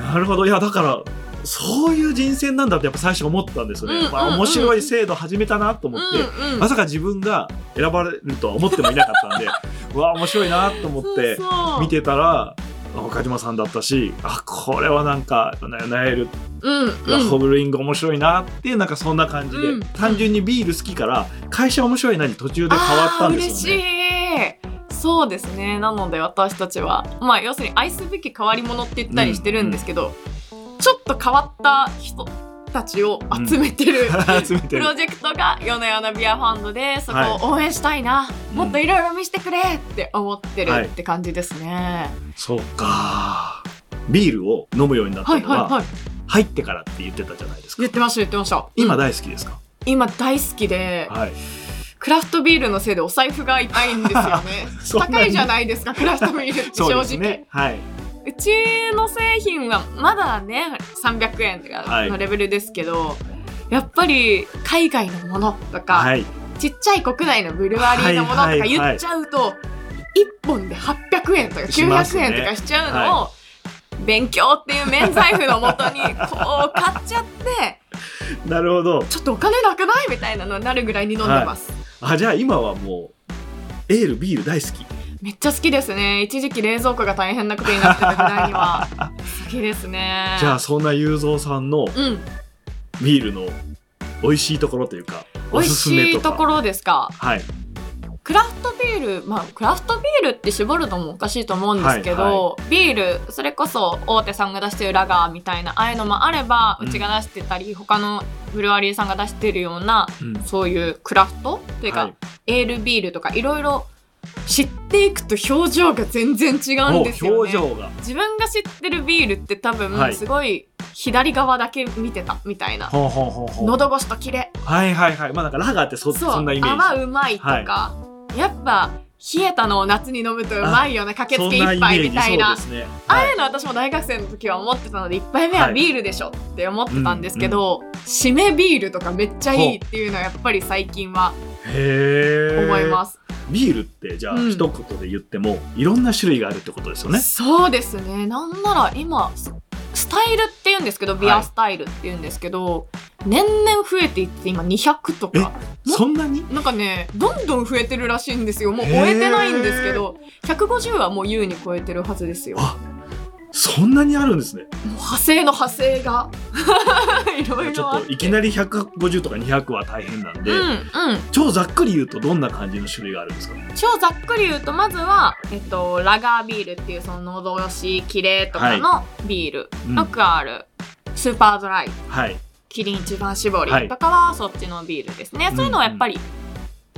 S2: う。
S1: なるほどいやだからそういう人選なんだってやっぱ最初思ったんですよね、まあ、
S2: うんうんうん
S1: 面白い制度始めたなと思って、
S2: うんうん
S1: まさか自分が選ばれるとは思ってもいなかったんで うわ面白いなと思って見てたら岡島さんだったしあこれはなんか「ナエル
S2: うんうん。
S1: ブルイング面白いな」っていうなんかそんな感じで、
S2: うん
S1: 単純にビール好きから会社面白いなに途中で変わったんですよね。
S2: あー嬉しい。そうですね。なので私たちは、まあ要するに愛すべき変わり者って言ったりしてるんですけど、ちょっと変わった人たちを集めてる。
S1: 集めてる。
S2: プロジェクトが夜な夜なビアファンドでそ
S1: はい。
S2: こを応援したいな、
S1: うん。
S2: もっといろいろ見せてくれって思って
S1: はい
S2: るって感じですね。
S1: そうか。ビールを飲むようになった
S2: はい
S1: のは
S2: はいはい。
S1: 入ってからって言ってたじゃないですか。
S2: 言ってました言ってました。
S1: 今
S2: うん
S1: 大好きですか、
S2: 今大好きで、
S1: はい。
S2: クラフトビールのせいでお財布が痛いんですよね。高いじゃないですかクラフトビールって正直。
S1: ね。はいう
S2: ちの製品はまだね300円とか
S1: はい。
S2: のレベルですけど、やっぱり海外のものとか、
S1: はい。
S2: ちっちゃい国内のブルワリーのものとか
S1: はいはいはい。
S2: 言っちゃうと、1本で800円とか900
S1: しますね。
S2: 円とかしちゃうのを、勉強っていう免罪符のもとにこう買っちゃって
S1: なるほど。
S2: ちょっとお金なくない？みたいなのになるぐらいに飲んでます、
S1: あじゃあ今はもうエールビール大好き
S2: めっちゃ好きですね。一時期冷蔵庫が大変なことになってたぐらいには。好きですね。
S1: じゃあそんな雄三さんの
S2: うん。
S1: ビールの美味しいところというか
S2: 美味
S1: おすすめ
S2: し
S1: とか。
S2: いところですか？
S1: はい。
S2: クラフトビールまあクラフトビールって絞るのもおかしいと思うんですけど、
S1: はい
S2: ビールそれこそ大手さんが出してるラガーみたいなああいうのもあれば、
S1: う
S2: うんちが出してたり他のブルワリーさんが出してるような
S1: うん。
S2: そういうクラフト？というか、
S1: はい。
S2: エールビールとかいろいろ知っていくと表情が全然違うんですよね。
S1: お表情が。
S2: 自分が知ってるビールって多
S1: は
S2: 分
S1: い。
S2: すごい左側だけ見てたみたいな、喉越しとキレ。
S1: はいはいはい。まあなんかラガーってそ
S2: そ
S1: んなイメージ。
S2: 泡うまいとか、やっぱ冷えたのを夏に飲むとうまいよね駆けつけ一杯みたいな。
S1: そんイメージそうですね。
S2: ああ
S1: はい
S2: いうの私も大学生の時は思ってたので1杯目はビールでしょって思ってたんですけど、締めビールとかめっちゃいいっていうのはやっぱり最近は思います。
S1: ビールってじゃあ
S2: うん。
S1: 一言で言っても、いろんな種類があるってことですよね。
S2: そうですね。なんなら今ススタイルって言うんですけどビアスタイルって言うんですけど、年々増えていって今200とか。
S1: そんなに？
S2: なんかねどんどん増えてるらしいんですよ。もう終えてないんですけど150はもう優に超えてるはずですよ
S1: そんなにあるんですね。
S2: 派生の派生が。いろい
S1: ちょ
S2: っ
S1: といきなり150とか200は大変なんで、
S2: うんうん。
S1: 超ざっくり言うとどんな感じの種類があるんですか？
S2: 超ざっくり言うとまずは、えっと、ラガービールっていうその喉越し綺麗とかのビール、
S1: うん。
S2: よくある。スーパードライ。
S1: はい。
S2: キリン一番搾
S1: はい。
S2: りとかはそっちのビールですね、そういうのはやっぱり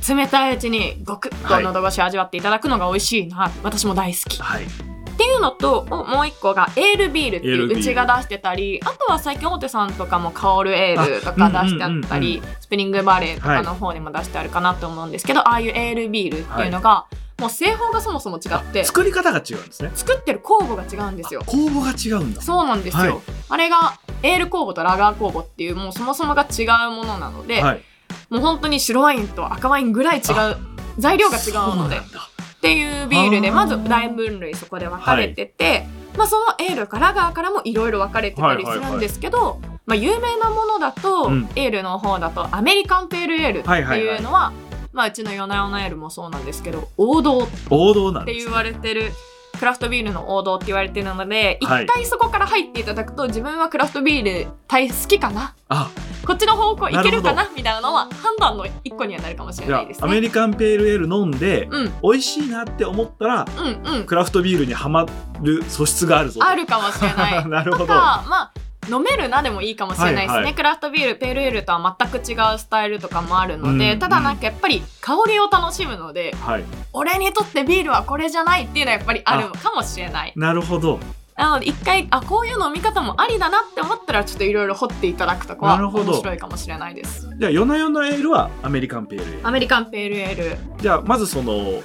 S2: 冷たいうちにごくっと喉越しを味わっていただくのが美味しいな、私も大好き。っ
S1: はい
S2: ていうのとおもう一個がエールビールっていううちが出してたりあとは最近大手さんとかも香るエールとか出してあったり、スプリングバレーとかの方にも出してあるかなと思うんですけど、ああいうエールビールっていうのが、もう製法がそもそも違って
S1: 作り方が違うんですね。
S2: 作ってる酵母が違うんですよ。
S1: 酵母が違うんだ。
S2: そうなんですよ、
S1: はい。
S2: あれがエール酵母とラガー酵母っていうもうそもそもが違うものなので、
S1: はい
S2: もう本当に白ワインと赤ワインぐらい違う材料が違うので
S1: そうなんだ
S2: っていうビールでまず大分類そこで分かれてて、まあ、そのエールかラガーからもいろいろ分かれてたりするんですけど、まあ、有名なものだと、
S1: うん。
S2: エールの方だとアメリカンペールエールって
S1: はいはいはい
S2: いうのは,、まあ、うちの夜な夜なエールもそうなんですけど王道っ
S1: 王道なんです、ね、
S2: て言われてるクラフトビールの王道って言われてるので一
S1: はい。
S2: 回そこから入っていただくと自分はクラフトビール大好きかな？
S1: あ。
S2: こっちの方向いけるか
S1: な？
S2: なみたいなのは判断の一個にはなるかもしれないですね。
S1: あアメリカンペールエール飲んで、
S2: うん。
S1: 美味しいなって思ったら
S2: うんうん。
S1: クラフトビールにはまる素質があるぞと。
S2: あるかもしれない。
S1: なるほど。
S2: まあ飲めるなでもいいかもしれないですね、
S1: はいはい。
S2: クラフトビールペールエールとは全く違うスタイルとかもあるので、
S1: うん。
S2: ただなんかやっぱり香りを楽しむので
S1: はい。
S2: 俺にとってビールはこれじゃないっていうのはやっぱりあるのかもしれない。
S1: なるほど。
S2: なので一回あこういう飲み方もありだなって思ったらちょっといろいろ掘っていただくとかは
S1: なるほど。
S2: 面白いかもしれないです。
S1: じゃあ夜な夜なエールはアメリカンペールエール。
S2: アメリカンペールエール。
S1: じゃあまずその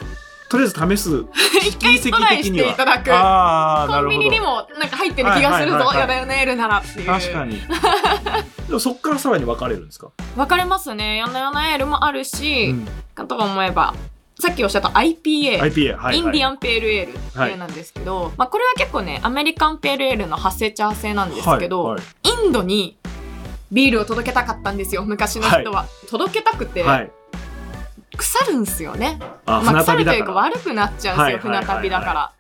S1: とりあえず試す。
S2: 一回トライしていただく。
S1: ああなるほど。
S2: コンビニにもなんか入ってる気がするぞ、
S1: はいはい。はいはい
S2: やだよねエールならっていう。
S1: 確かに。でもそっからさらに分かれるんですか、
S2: 分かれますね。やなやなエールもあるし、
S1: うん。
S2: かと思えばさっきおっしゃった IPA、
S1: IPA はい、はい、
S2: インディアンペールエールっていうなんですけど、まあ、これは結構ねアメリカンペールエールの派生茶派生なんですけど、
S1: はい
S2: インドにビールを届けたかったんですよ昔の人は、届けたくて、
S1: はい、はい、
S2: 腐るんすよね、
S1: あ
S2: まあ、
S1: 船
S2: 腐るというか悪くなっちゃうんですよ、
S1: はいはいはいはい。
S2: 船旅だから。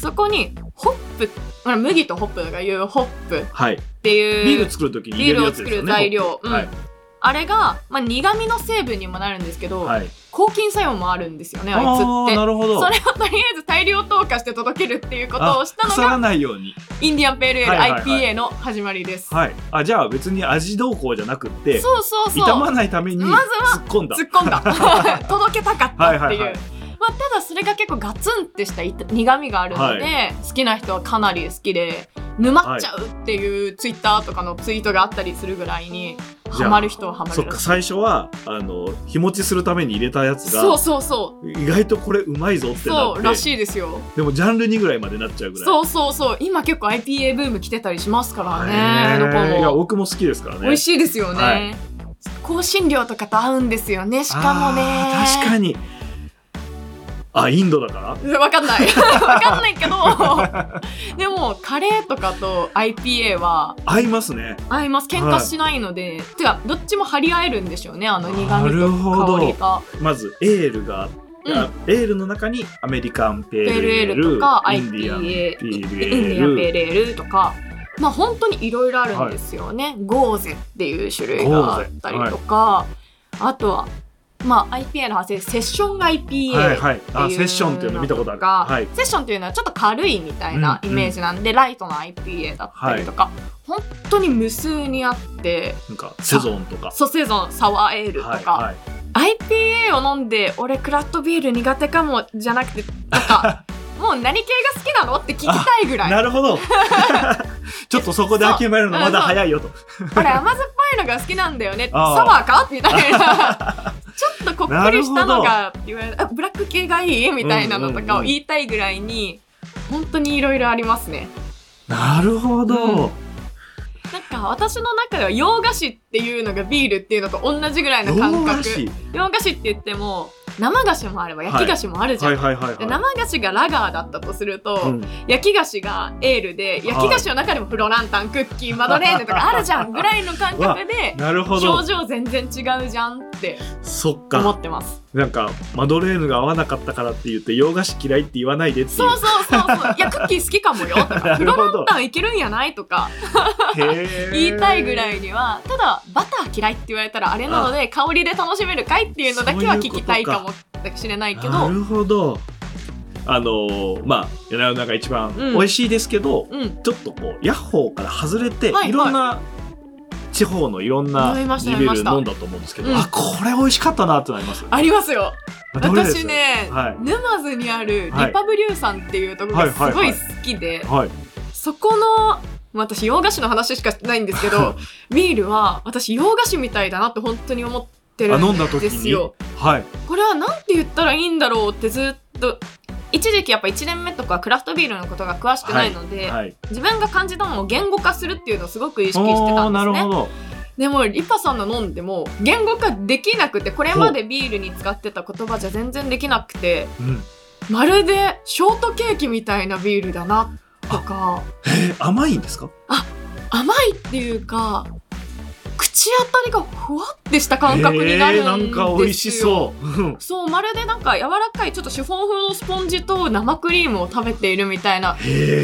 S2: そこにホップ、まあ、麦とホップがいうホップっ
S1: はい、
S2: ていう
S1: ビール作る時に入れるやつですよね
S2: ビールを作る材料。うん
S1: はい、
S2: あれが、まあ、苦味の成分にもなるんですけど、
S1: はい、
S2: 抗菌作用もあるんですよねあいつ
S1: あ
S2: って。
S1: ーなるほど。
S2: それをとりあえず大量投下して届けるっていうことをしたの
S1: あ腐ら
S2: が
S1: ないように。
S2: インディアンペールエール、
S1: はいはいはい。
S2: IPA の始まりです、
S1: はい。あじゃあ別に味どうこうじゃなくって
S2: そうそうそう
S1: 傷まないために突
S2: ま
S1: っ込んだ
S2: 突っ込んだ届けたかったっていう、
S1: はいはいはい
S2: まあ、ただそれが結構ガツンってした苦味があるので、
S1: は
S2: 好きな人はかなり好きで沼っちゃうっていうツイッターとかのツイートがあったりするぐらいにハマる人はハマ
S1: そっか最初はあの日持ちするために入れたやつが
S2: そうそうそう。
S1: 意外とこれうまいぞってなって
S2: そうらしいですよ。
S1: でもジャンル2ぐらいまでなっちゃうぐらい。
S2: そうそうそう。今結構 IPA ブーム来てたりしますからねどこ
S1: いや
S2: も
S1: 僕も好きですからね。
S2: 美味しいですよね、
S1: はい。
S2: 香辛料とかと合うんですよねしかもね。
S1: 確かにあインドだから？
S2: わかんない。わかんないけど。でもカレーとかと IPA は
S1: 合いますね。
S2: 合います。喧嘩しないので、てかどっちも張り合えるんでしょうねあの苦味
S1: なるほど。
S2: と香りが。
S1: まずエールが、
S2: うん。
S1: あエールの中にアメリカンペールエール
S2: とか IPA
S1: ペールエ
S2: インディアンペー
S1: ール
S2: ルエールとか。まあ本当にいろいろあるんですよね、ゴーゼっていう種類があったりとか、あとはまあ IPA の派生セッション IPA
S1: はいはい。あ
S2: っていう
S1: セッションっていうの見たことあるはい。
S2: セッションっていうのはちょっと軽いみたいなイメージなんで、ライトな IPA だったりとか、本当に無数にあって
S1: なんかセゾンとか。
S2: ソセゾンサワーエールとか、
S1: はいはい。
S2: IPA を飲んで俺クラフトビール苦手かもじゃなくてなんか もう何系が好きなの？って聞きたいぐらい。
S1: なるほど。ちょっとそこで諦めるのまだ早いよと。
S2: 俺甘酸っぱいのが好きなんだよね。サワーか？みたいな。ちょっとこっくりしたのが言われあブラック系がいい？みたいなのとかを言いたいぐらいに、本当にいろいろありますね。
S1: なるほど、
S2: うん。なんか私の中では洋菓子っていうのがビールっていうのと同じぐらいの感覚。
S1: 洋菓子
S2: って言っても生菓子もあれば焼き菓子もあるじゃん、
S1: はいはい
S2: 生菓子がラガーだったとすると、
S1: うん。
S2: 焼き菓子がエールで焼き菓子の中でもフロランタンクッキーマドレーヌとかあるじゃんぐらいの感覚で
S1: なるほど。
S2: 表情全然違うじゃんって
S1: そっ
S2: 思
S1: か
S2: ってます
S1: なんかマドレーヌが合わなかったからって言って洋菓子嫌いって言わないでっていう。
S2: そうそうそうそう。いやクッキー好きかもよ。と
S1: な
S2: かフロランタンいけるんやないとか。言いたいぐらいにはただバター嫌いって言われたらあれなので香りで楽しめるかいっていうのだけは聞きたいかもしれないけど
S1: なるほど。あのーまあ世の中一番
S2: うん。
S1: 美味しいですけど、
S2: うん。
S1: ちょっとこうヤッホーから外れて、
S2: はいはい。
S1: いろんな地方のいろんな地ビール
S2: 飲
S1: んだと思うんですけど、
S2: うん。
S1: あこれ美味しかったなってなります
S2: ありますよ。私ね、
S1: はい。
S2: 沼津にある
S1: はい。
S2: リパブリューさんっていうところがすごい好きで、
S1: はい
S2: そこのまあ私洋菓子の話しかしてないんですけどビールは私洋菓子みたいだなって本当に思ってる
S1: あ
S2: んですよ。
S1: はい。
S2: これはなんて言ったらいいんだろうってずっと一時期やっぱ1年目とかクラフトビールのことが詳しくないので、
S1: はい
S2: 自分が感じたものを言語化するっていうのをすごく意識してたんですね。
S1: なるほど。
S2: でもリパさんの飲んでも言語化できなくてこれまでビールに使ってた言葉じゃ全然できなくて
S1: うん。
S2: まるでショートケーキみたいなビールだなとか。
S1: えー甘いんですか？
S2: 甘いっていうか口当たりがふわってした感覚になるんですよ、
S1: えーなんか美味しそう。うん。
S2: そうまるでなんか柔らかいちょっとシフォン風のスポンジと生クリームを食べているみたいな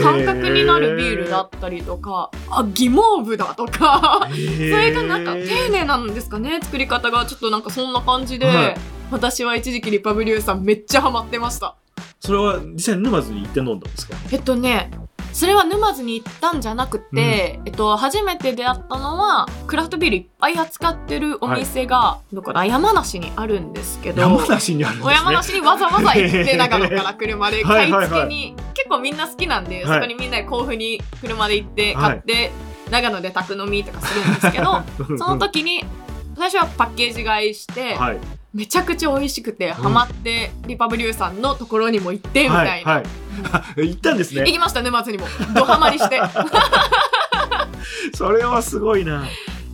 S2: 感覚になるビールだったりとかあギモーブだとかそれがなんか丁寧なんですかね作り方が。ちょっとなんかそんな感じで、
S1: はい。
S2: 私は一時期リパブリューさんめっちゃハマってました。
S1: それは実際に沼津に行って飲んだんですか？
S2: えっとねそれは沼津に行ったんじゃなくて、えっと、初めて出会ったのはクラフトビールいっぱい扱ってるお店が、どこだ山梨にあるんですけど
S1: 山梨にあるんですね。
S2: お山梨にわざわざ行って長野から車で買い
S1: はいはいはい。
S2: 付けに結構みんな好きなんで、
S1: はい。
S2: そこにみんなで甲府に車で行って
S1: はい
S2: 買って、長野で宅飲みとかするんですけど その時に最初はパッケージ買いして、
S1: はい
S2: めちゃくちゃ美味しくて、ハマってリパブリューさんのところにも行ってみたいな、
S1: はいはい。あ行ったんですね。
S2: 行きました沼津にも。ドハマりして。
S1: それはすごいな。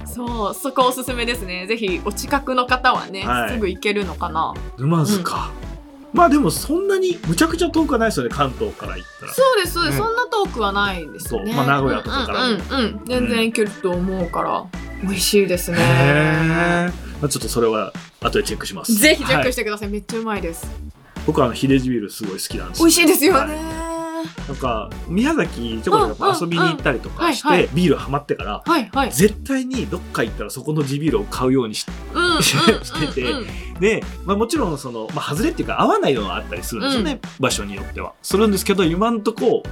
S2: そうそこおすすめですね。ぜひお近くの方はね、
S1: はい。
S2: すぐ行けるのかな。
S1: 沼津か、まあでもそんなにむちゃくちゃ遠くはないですよね関東から行ったら。
S2: そうです、
S1: うん。
S2: そんな遠くはないですね。
S1: そうまあ名古屋とかから。も
S2: うんうん、うん、全然行けると思うから、美味しいですね
S1: まあ、ちょっとそれは後でチェックします。
S2: ぜひチェック
S1: はい
S2: してください、めっちゃうまいです。
S1: 僕はあの秀治ビールすごい好きなんです。
S2: 美味しいですよね、
S1: なんか宮崎ちょこちょこ遊びに行ったりとかし
S2: うんうんはい。
S1: てビールハマってから
S2: はいはい。
S1: 絶対にどっか行ったらそこの地ビールを買うようにし
S2: うんうん
S1: してて
S2: うん。うん
S1: で、まあ、もちろんその、まあ、外れっていうか合わないのはあったりするんですよね、場所によっては。するんですけど今んとこ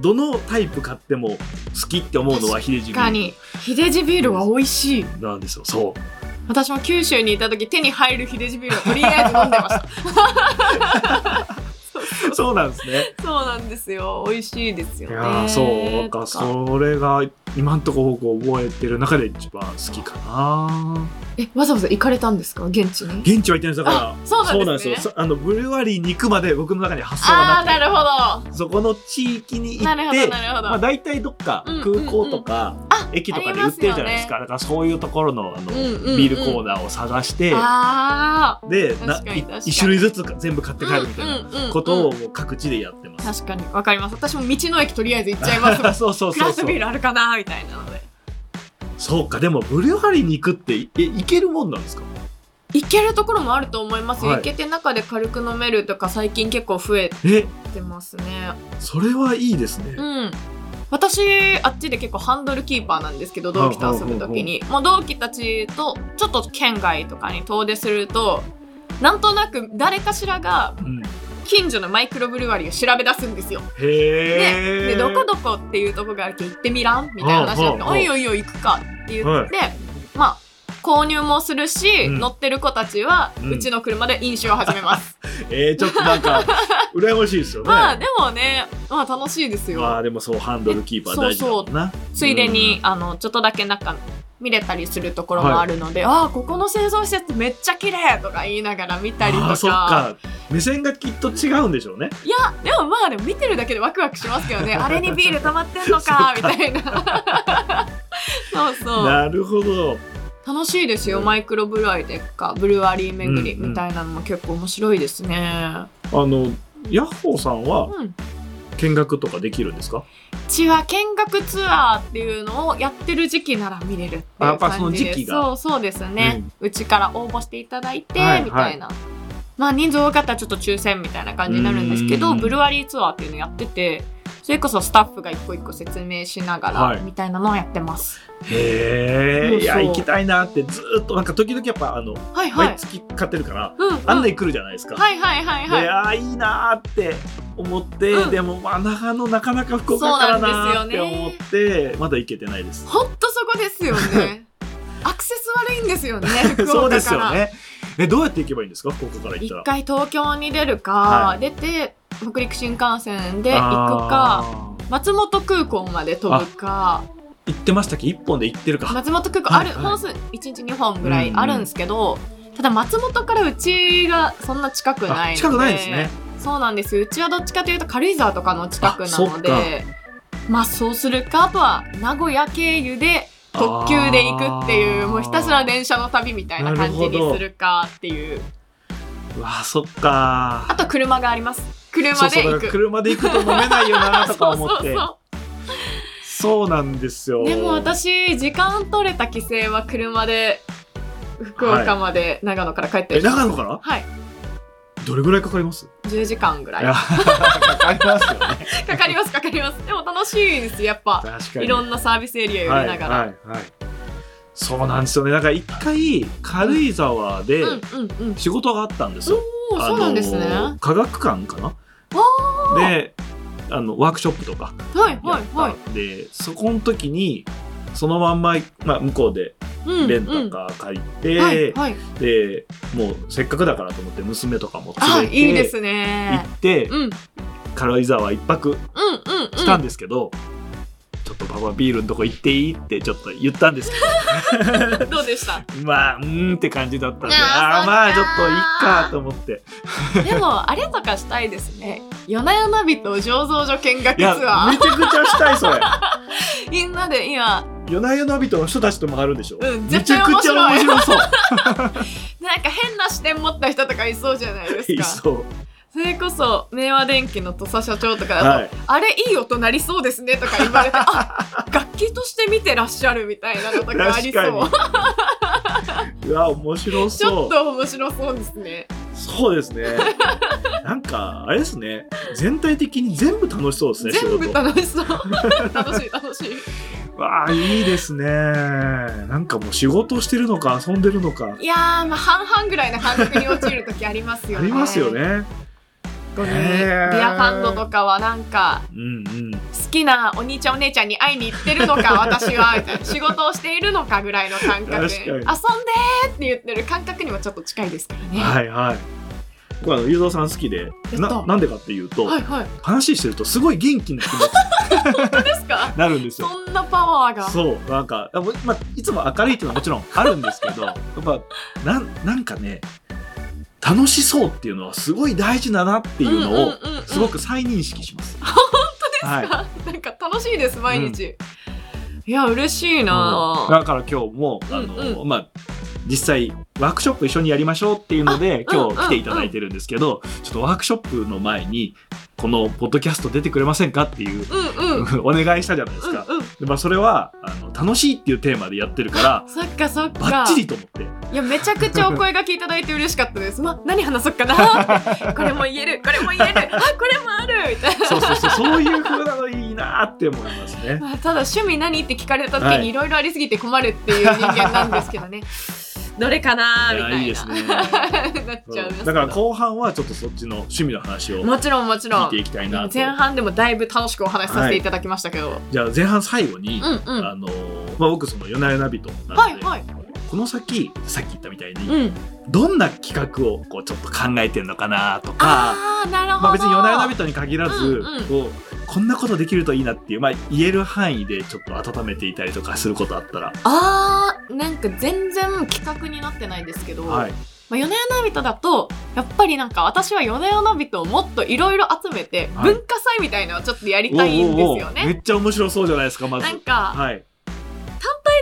S1: どのタイプ買っても好きって思うのは秀治ビー
S2: 確かに。秀治ビールは美味しい。
S1: ルなんですよ。そう
S2: 私も九州にいた時手に入る秀治ビールはとりあえず飲んでました。
S1: そうなんですね。
S2: そうなんですよ。美味しいですよね。
S1: いやーそうか。それが今んとこ覚えてる中で一番好きかな。
S2: えわざわざ行かれたんですか？現地に？
S1: 現地は行ってないです。だから
S2: あそうなんですね。
S1: よ。そあのブルワリーに行くまで僕の中に発想
S2: あ
S1: はなくて。
S2: あーなるほど。
S1: そこの地域に行
S2: なるほ
S1: って
S2: どなるほど、
S1: まあ、大体どっか
S2: うん
S1: 空港とか
S2: あ
S1: 駅とかで売ってるじゃないですか。だからそういうところのあの、
S2: うんうんうん。
S1: ビールコーナーを探して、
S2: あ
S1: でない
S2: 確かに確かに。
S1: 一種類ずつ全部買って
S2: ー
S1: 帰るみたいなことをもう各地でやってます。
S2: 確かにわかります。私も道の駅とりあえず行っちゃいます
S1: そうそう
S2: クラ
S1: そうそう。
S2: フトビールあるかなみたいなので。
S1: そうかでもブリュワリーに行くってえ行けるもんなんですか？
S2: 行けるところもあると思いますよ、
S1: はい。
S2: 行けて中で軽く飲めるとか最近結構増え
S1: え？
S2: てますね。
S1: それはいいですね。
S2: うん私あっちで結構ハンドルキーパーなんですけど同期と遊ぶ時に。もう同期たちとちょっと県外とかに遠出するとなんとなく誰かしらが
S1: うん、
S2: 近所のマイクロブルワリーを調べ出すんですよ。
S1: へえ。
S2: ででどこどこっていうとこがあるけど行ってみらん？みたいな話になって「
S1: はあはあ
S2: おいおいおい行くか」って言って、まあ購入もするし、
S1: うん。
S2: 乗ってる子たちは、
S1: う
S2: うんちの車で飲酒を始めます。
S1: えー、ちょっとなんか 羨ましいですよね。
S2: まあでもね、まあ楽しいですよ。
S1: まあでもそうハンドルキーパー大事だもんな。
S2: ついでに、あのちょっとだけ中見れたりするところもあるので、ああここの製造施設めっちゃ綺麗とか言いながら見たりとか。
S1: あーそっか。目線がきっと違うんでしょうね。
S2: いやでもまあでも見てるだけでワクワクしますけどね。あれにビール溜まってんのかみたいな。そうそう。
S1: なるほど
S2: 楽しいですよマイクロブルワリーとかブルワリー巡りみたいなのも結構面白いですね。
S1: あのヤッホーさんは
S2: うん。
S1: 見学とかできるんですか、
S2: うちは見学ツアーっていうのをやってる時期なら見れるっていう
S1: あやっぱその
S2: 感じで
S1: 時期が。
S2: そうそうですね、うちから応募していただいて、
S1: はい
S2: みたいな。まあ人数多かったらちょっと抽選みたいな感じになるんですけ
S1: うん。
S2: どブルワリーツアーっていうのやっててそれこそスタッフが一個一個説明しなが
S1: はい。
S2: らみたいなのをやってます、
S1: へえいや行きたいなってずーっとなんか時々やっぱあの
S2: はいはい、
S1: 毎月買ってるから
S2: うんうん。
S1: 案内来るじゃないですか、
S2: はいはいはいはい。
S1: であーいいなーって思って、
S2: うん。
S1: でもまあ長野なかなか福岡からなーって
S2: そうなんですよね。
S1: 思ってまだ行けてないです。
S2: ほんとそこですよね。アクセス悪いんですよね 福岡から。
S1: そうですよねえどうやって行けばいいんですか？福岡から行ったら。
S2: 一回東京に出るか、
S1: はい。
S2: 出て北陸新幹線で行くか松本空港まで飛ぶか。
S1: 行ってましたっけ？一本で行ってるか。
S2: 松本空港ある、
S1: はい。はい
S2: 本数1日2本ぐらいあるんですけど、ただ松本からうちがそんな近くないので
S1: あ近くないですね。
S2: そうなんですうちはどっちかというと軽井沢とかの近くなのでまあそうするかあとは名古屋経由で特急で行くっていうもうひたすら電車の旅みたいな感じにするかっていう。
S1: うわそっか
S2: あと車があります。車で行く。
S1: 車で行くと飲めないよなとか思って。
S2: そうそうそう。
S1: そうなんですよ。
S2: でも私時間取れた帰省は車で福岡まで長野から帰って
S1: え長野から？
S2: はい
S1: どれぐらいかかります
S2: ？10時間ぐらい。
S1: かかりますよね。
S2: かかりますかかります。でも楽しいですやっぱ。
S1: 確かに。
S2: いろんなサービスエリア寄りながら、
S1: はいはいはい、そうなんですよね。だから一回軽井沢で仕事があったんですよ、
S2: おーそうなんですね、
S1: 科学館かな？であのワークショップとか
S2: はいはいはい。
S1: でそこの時にそのまんま、まあ、向こうで
S2: うん
S1: レンタカー借りて、
S2: はいはい。
S1: でもうせっかくだからと思って娘とかも
S2: あ
S1: 連れて
S2: いいです
S1: 行
S2: ね
S1: って、
S2: うん。うん
S1: 軽井沢一泊
S2: うんうん。
S1: したんですけど、ちょっとパパビールのとこ行っていい？ってちょっと言ったんですけ
S2: ど。うでした？
S1: どまあうーんって感じだったんで
S2: あー
S1: あまあちょっといっかと思って。
S2: でもあれとかしたいですね。夜な夜な人醸造所見学ツア
S1: めちゃくちゃしたいそれ。
S2: ー みんなで今。
S1: 夜な夜な人の人たちと回るんでしょ、
S2: うん
S1: めちゃくちゃ面白そう。
S2: なんか変な視点持った人とかいそうじゃないですか。
S1: いそう
S2: それこそ明和電機の土佐社長とか
S1: はい。
S2: あれいい音なりそうですねとか言われて あ楽器として見てらっしゃるみたいなのとかあり
S1: 確
S2: そう
S1: うわ面白
S2: ちょ
S1: そう
S2: っと面白そうですね。
S1: そうですね。なんかあれですね。全体的に全部楽しそうですね
S2: 全部楽しそう。楽しい楽しい。
S1: わあいいですね。なんかもう仕事してるのか遊んでるのか。
S2: いやーまあ半々ぐらいの感覚に陥る時ありますよね。
S1: ありますよね。
S2: 本当にビアファンドとかはなんか
S1: うんうん。
S2: 好きなお兄ちゃんお姉ちゃんに会いに行ってるのか私はみたいな。仕事をしているのかぐらいの感覚
S1: 確かに。
S2: 遊んでーって言ってる感覚にもちょっと近いですからね、
S1: はいはい。僕はあのゆうぞうさん好きでななんでかっていうと、
S2: はいはい。
S1: 話してるとすごい元気な気持ち
S2: 本当ですか？
S1: に なるんですよ。
S2: そんなパワーが。
S1: そうなんか、まあ、いつも明るいっていうのはもちろんあるんですけどやっぱなんなんかね楽しそうっていうのはすごい大事だなっていうのを
S2: うんうんうんうん。
S1: すごく再認識します。本当ですか、はい。
S2: なんか楽しいです毎日、いや嬉しいな。
S1: だから今日もあの、
S2: うんう
S1: まあ実際ワークショップ一緒にやりましょうっていうので今日来ていただいてるんですけど、ちょっとワークショップの前にこのポッドキャスト出てくれませんかっていう、
S2: うんうん。
S1: お願いしたじゃないですか。
S2: うんうん。
S1: でまあ、それはあの楽しいっていうテーマでやってるから
S2: そっかそっか。
S1: バッチリと思って。
S2: いやめちゃくちゃお声がけいただいて嬉しかったです。ま何話そうかな？これも言えるこれも言える。あこれもある！みたいな。
S1: そうそうそうそういう風なのいいなって思いますね。
S2: まあただ趣味何？って聞かれた時
S1: はい。
S2: にいろいろありすぎて困るっていう人間なんですけどねどれかなみたいな。
S1: いやいいですね。
S2: なっちゃいますけど。
S1: だから後半はちょっとそっちの趣味の話を
S2: もちろんもちろん。
S1: 聞いていきたいなと。
S2: 前半でもだいぶ楽しくお話しさせていただきましたけど、
S1: じゃあ前半最後に、
S2: うんうん。
S1: あのまあ、僕その夜な夜な人なので、
S2: はいはい。
S1: この先さっき言ったみたいに、
S2: うん。
S1: どんな企画をこうちょっと考えてんのかなとか。
S2: ああなるほど、
S1: まあ、別に夜な夜な人に限らず、
S2: うんうん。
S1: こうこんなことできるといいなっていう、まあ、言える範囲でちょっと温めていたりとかすることあったら、
S2: あーなんか全然企画になってないんですけど、
S1: はい、
S2: まあ、夜な夜な人だとやっぱりなんか私は夜な夜な人をもっといろいろ集めて、
S1: はい。
S2: 文化祭みたいなのをちょっとやりたいんですよ
S1: おうおうおうめ
S2: ね。
S1: っちゃ面白そうじゃないですかまず。
S2: なんか、
S1: はい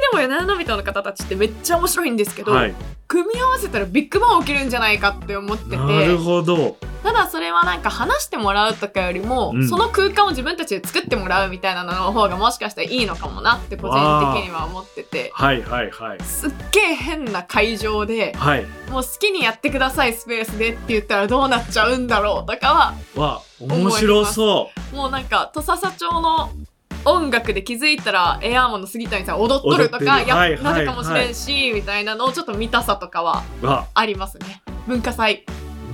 S2: でも夜な夜な人の方たちってめっちゃ面白いんですけど、
S1: はい。
S2: 組み合わせたらビッグバン起きるんじゃないかって思ってて
S1: なるほど。
S2: ただそれはなんか話してもらうとかよりも、
S1: うん。
S2: その空間を自分たちで作ってもらうみたいなのの方がもしかしたらいいのかもなって個人的には思ってて
S1: はいはいはい。
S2: すっげえ変な会場で
S1: はい。
S2: もう好きにやってくださいスペースでって言ったらどうなっちゃうんだろうとかは
S1: わ面白そう。
S2: もうなんか土佐社長の音楽で気づいたらエアーモンの杉谷さん踊っとると
S1: 踊
S2: かや、なるかもしれんし、みたいなのをちょっと見たさとかは
S1: わ。
S2: ありますね。文化祭。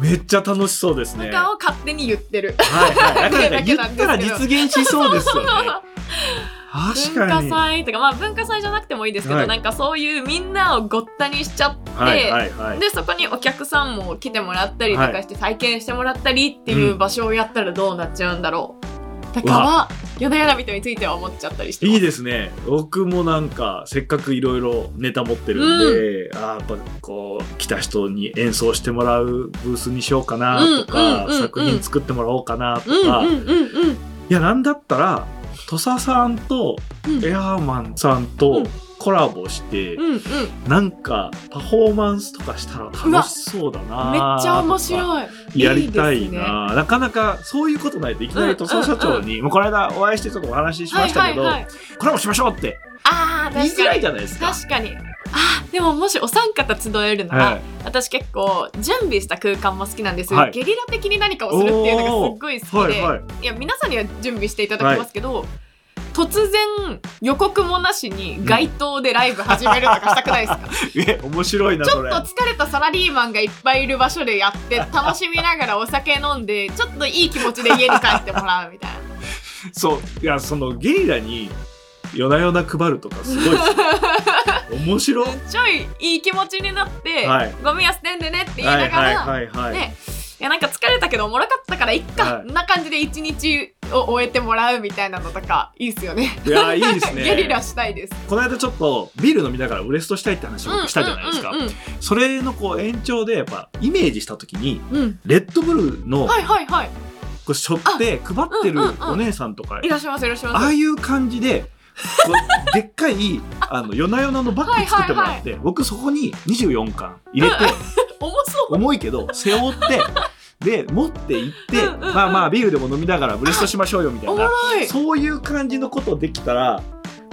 S1: めっちゃ楽しそうですね。
S2: を勝手に言ってる、
S1: はいはい。だから 言ったら実現しそうですよね。確
S2: 文化祭とかまあ文化祭じゃなくてもいいですけど、
S1: はい。
S2: なんかそういうみんなをごったにしちゃって、
S1: いはいはい。
S2: でそこにお客さんも来てもらったりとかして体験してもらったりっていう場所をやったらどうなっちゃうんだろう、とかは夜な夜な人については思っちゃったりして
S1: いいですね。僕もなんかせっかくいろいろネタ持ってるんで、あーやっぱこう来た人に演奏してもらうブースにしようかなとか、
S2: うんうんうんうん。
S1: 作品作ってもらおうかなと
S2: うん
S1: か、い
S2: うんうんうん。
S1: やなんだったら土佐さんと
S2: うん。
S1: エアーマンさん
S2: う
S1: と
S2: ん
S1: コラボして、
S2: うんうん。
S1: なんかパフォーマンスとかしたら楽しそうだな
S2: めっちゃ面
S1: い
S2: 白い。
S1: やりたい
S2: いいですね。
S1: ななかなかそういうことないといきなり土佐社長に、もうこの間お会いしてちょっとお話ししましたけど、
S2: はいはいはい、
S1: コラボしましょうって。言いづらいじゃないですか。
S2: 確かに。あーでももしお三方集えるなら、
S1: はい。
S2: 私結構準備した空間も好きなんですよ、
S1: はい。
S2: ゲリラ的に何かをするっていうのがすっごい好きで、
S1: はいはい、
S2: いや皆さんには準備していただきますけど、突然予告もなしに街頭でライブ始めるとかしたくないですか、
S1: え面白いな
S2: ちょっと疲れたサラリーマンがいっぱいいる場所でやって楽しみながらお酒飲んでちょっといい気持ちで家に帰ってもらうみたいな。
S1: そういやそのゲリラに夜な夜な配るとかすごい 面白い。
S2: ちょいいい気持ちになって、
S1: はい。
S2: ゴミは捨てんでねって言いながら、
S1: はいはいはいはい、
S2: ね。いやなんか疲れたけどおもろかったからいっか、
S1: はい。
S2: な感じで一日を終えてもらうみたいなのとかいいっすよね。
S1: いやいいですね。
S2: ゲリラしたいです。
S1: この間ちょっとビール飲みながらウエストしたいって話をしたじゃないですか、それのこう延長でやっぱイメージした時に
S2: うん。うん
S1: レッドブルの
S2: はいはいはい。
S1: こうしょって配ってるお姉さんとか
S2: いらっしゃいますいらっしゃいます。
S1: ああいう感じで でっかいあの夜な夜なのバッグ作ってもらって、僕そこに24巻入れて、
S2: 重そう。
S1: 重いけど背負ってで持って行って、
S2: うんうんうん。
S1: まあまあビールでも飲みながらブレストしましょうよみたいなそういう感じのことできたら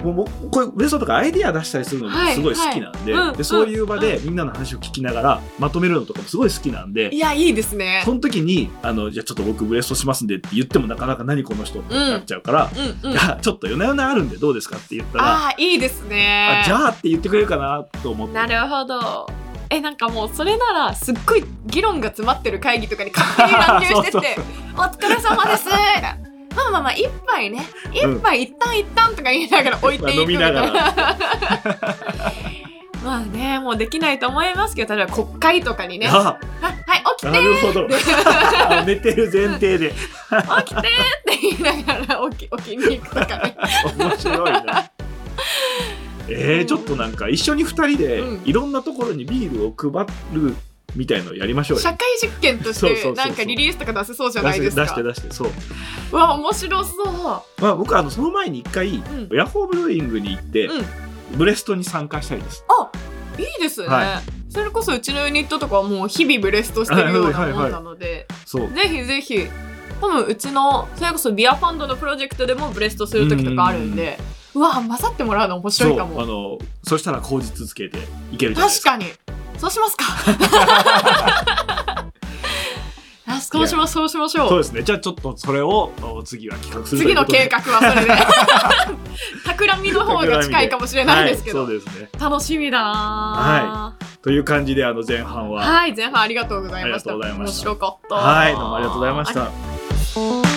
S1: もうこういうブレストとかアイディア出したりするのも
S2: はい
S1: すごい好きなんで,、
S2: はいうん。
S1: でそういう場でみんなの話を聞きながらまとめるのとかもすごい好きなんで
S2: い。やいいですね。
S1: その時にあのじゃあちょっと僕ブレストしますんでって言ってもなかなか何この人ってなっちゃうから、
S2: うんうん。
S1: いやちょっと夜な夜なあるんでどうですかって言ったら
S2: ああいいですね。
S1: あじゃあって言ってくれるかなと思って。
S2: なるほどえなんかもうそれならすっごい議論が詰まってる会議とかに勝手に乱入してて「お疲れ様です」みたいな。まあまあまあ一杯ね。一杯一旦一旦とか言いながら置いていくみたいな、
S1: まあ
S2: ねもうできないと思いますけど例えば国会とかにね「あ
S1: あ
S2: はい起き
S1: な
S2: て
S1: るほど。あ寝てる前提で。
S2: 起きて」って言いながら起き起きに行くとかね。
S1: 面白いな。えー、ちょっとなんか一緒に二人で
S2: うん。
S1: いろんなところにビールを配るみたいのやりましょうよ。
S2: 社会実験としてなんかリリースとか出せそうじゃないですか。
S1: 出して出してそう。
S2: うわ面白そう。
S1: まあ僕あのその前に一回、
S2: ん。
S1: ヤホーブルーイングに行って、
S2: うん。
S1: ブレストに参加したいです。
S2: あいいですね、
S1: は
S2: それこそうちのユニットとかはもう日々ブレストしてるようなもんなので。ぜひぜひ。多分うちのそれこそビアファンドのプロジェクトでもブレストする時とかあるんでうわ混ざってもらうの面白いかも。
S1: のそしたら口実つけていける。
S2: 確かに。そうしますか。あそうしましょうそうしましょう。
S1: そうですね。じゃあちょっとそれをお次は企画する
S2: 次の計画はそれで。企みの方が近いかもしれないですけど、
S1: はい、そうですね。
S2: 楽しみだな
S1: はという感じであの前半は、
S2: はい前半ありがとうございました。
S1: ありがとうございました。
S2: 面白かった。
S1: はい、どうもありがとうございました。
S2: あ